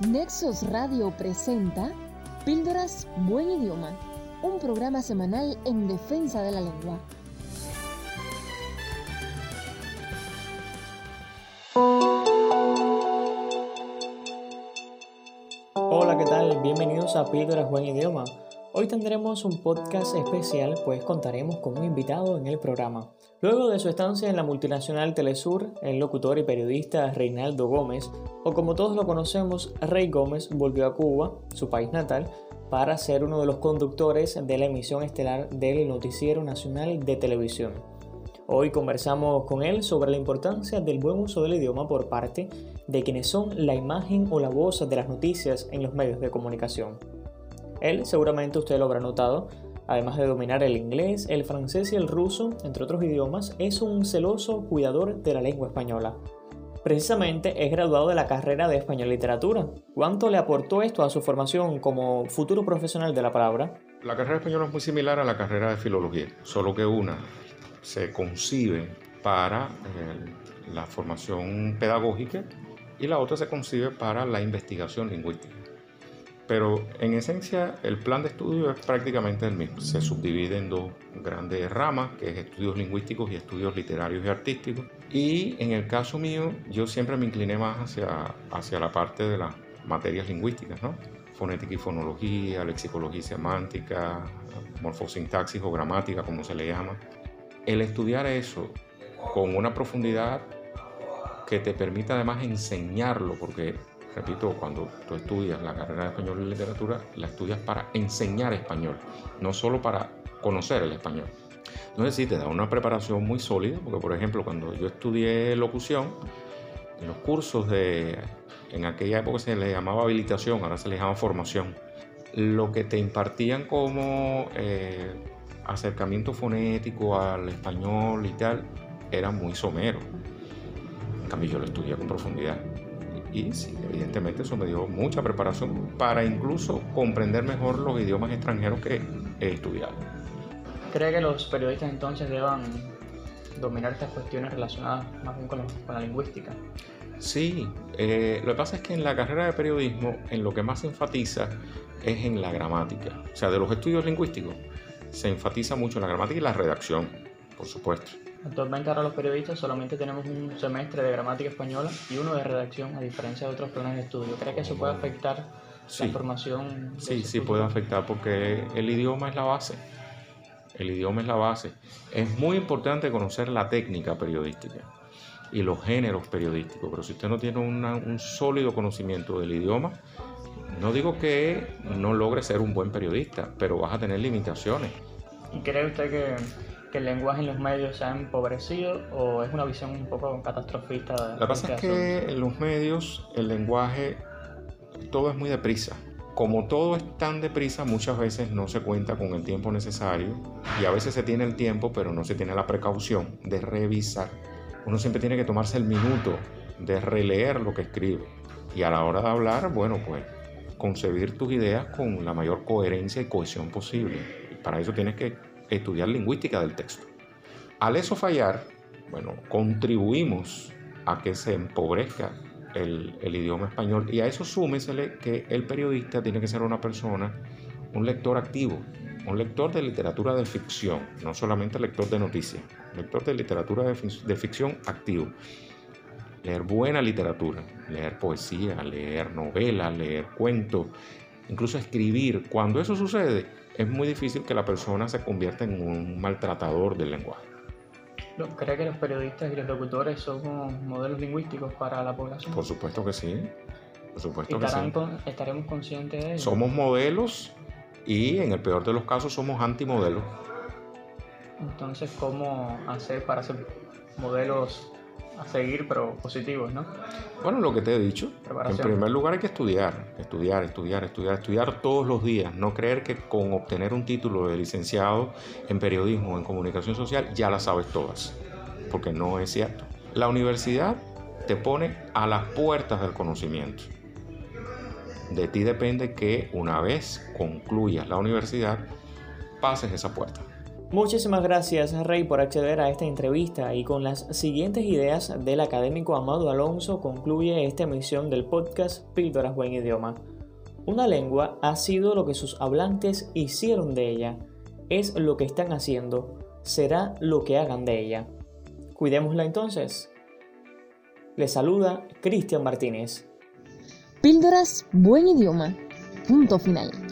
Nexos Radio presenta Píldoras Buen Idioma, un programa semanal en defensa de la lengua. Hola, ¿qué tal? Bienvenidos a Píldoras Buen Idioma. Hoy tendremos un podcast especial, pues contaremos con un invitado en el programa. Luego de su estancia en la multinacional Telesur, el locutor y periodista Reinaldo Gómez, o como todos lo conocemos, Rey Gómez, volvió a Cuba, su país natal, para ser uno de los conductores de la emisión estelar del Noticiero Nacional de Televisión. Hoy conversamos con él sobre la importancia del buen uso del idioma por parte de quienes son la imagen o la voz de las noticias en los medios de comunicación. Él, seguramente usted lo habrá notado, además de dominar el inglés, el francés y el ruso, entre otros idiomas, es un celoso cuidador de la lengua española. Precisamente es graduado de la carrera de Español Literatura. ¿Cuánto le aportó esto a su formación como futuro profesional de la palabra? La carrera de español es muy similar a la carrera de filología, solo que una se concibe para eh, la formación pedagógica y la otra se concibe para la investigación lingüística. Pero en esencia el plan de estudio es prácticamente el mismo. Se subdivide en dos grandes ramas, que es estudios lingüísticos y estudios literarios y artísticos. Y en el caso mío, yo siempre me incliné más hacia, hacia la parte de las materias lingüísticas, ¿no? Fonética y fonología, lexicología y semántica, morfosintaxis o gramática, como se le llama. El estudiar eso con una profundidad que te permita además enseñarlo, porque repito, cuando tú estudias la carrera de español y literatura, la estudias para enseñar español, no solo para conocer el español. Entonces sí, te da una preparación muy sólida, porque por ejemplo, cuando yo estudié locución, en los cursos de, en aquella época se le llamaba habilitación, ahora se le llama formación, lo que te impartían como eh, acercamiento fonético al español y tal, era muy somero. En cambio yo lo estudié con profundidad y sí, evidentemente eso me dio mucha preparación para incluso comprender mejor los idiomas extranjeros que he estudiado. ¿Cree que los periodistas entonces deban dominar estas cuestiones relacionadas más bien con, la lingüística? Sí, eh, lo que pasa es que en la carrera de periodismo en lo que más se enfatiza es en la gramática. O sea, de los estudios lingüísticos se enfatiza mucho en la gramática y la redacción, por supuesto. Actualmente ahora los periodistas solamente tenemos un semestre de gramática española y uno de redacción, a diferencia de otros planes de estudio. ¿Cree que eso puede afectar la formación? Sí, sí puede afectar porque el idioma es la base. El idioma es la base. Es muy importante conocer la técnica periodística y los géneros periodísticos, pero si usted no tiene un sólido conocimiento del idioma, no digo que no logre ser un buen periodista, pero vas a tener limitaciones. ¿Y cree usted que que el lenguaje en los medios se ha empobrecido o es una visión un poco catastrofista? Lo que pasa es que en los medios el lenguaje todo es muy deprisa. Como todo es tan deprisa, muchas veces no se cuenta con el tiempo necesario y a veces se tiene el tiempo, pero no se tiene la precaución de revisar. Uno siempre tiene que tomarse el minuto de releer lo que escribe y a la hora de hablar, bueno, pues concebir tus ideas con la mayor coherencia y cohesión posible. Y para eso tienes que estudiar lingüística del texto. Al eso fallar, bueno, contribuimos a que se empobrezca el, idioma español y a eso súmesele que el periodista tiene que ser una persona, un lector activo, un lector de literatura de ficción, no solamente lector de noticias, lector de literatura de, de ficción activo. Leer buena literatura, leer poesía, leer novela, leer cuentos, incluso escribir. Cuando eso sucede, es muy difícil que la persona se convierta en un maltratador del lenguaje. ¿Cree que los periodistas y los locutores son modelos lingüísticos para la población? Por supuesto que sí. Por supuesto que sí. ¿Estaremos conscientes de eso? Somos modelos y en el peor de los casos somos antimodelos. Entonces, ¿cómo hacer para ser modelos a seguir, pero positivos, ¿no? Bueno, lo que te he dicho. En primer lugar hay que estudiar, estudiar, estudiar, estudiar, estudiar todos los días. No creer que con obtener un título de licenciado en periodismo o en comunicación social ya las sabes todas, porque no es cierto. La universidad te pone a las puertas del conocimiento. De ti depende que una vez concluyas la universidad, pases esa puerta. Muchísimas gracias, Rey, por acceder a esta entrevista y con las siguientes ideas del académico Amado Alonso concluye esta emisión del podcast Píldoras Buen Idioma. Una lengua ha sido lo que sus hablantes hicieron de ella, es lo que están haciendo, será lo que hagan de ella. Cuidémosla entonces. Le saluda Cristian Martínez. Píldoras Buen Idioma. Punto final.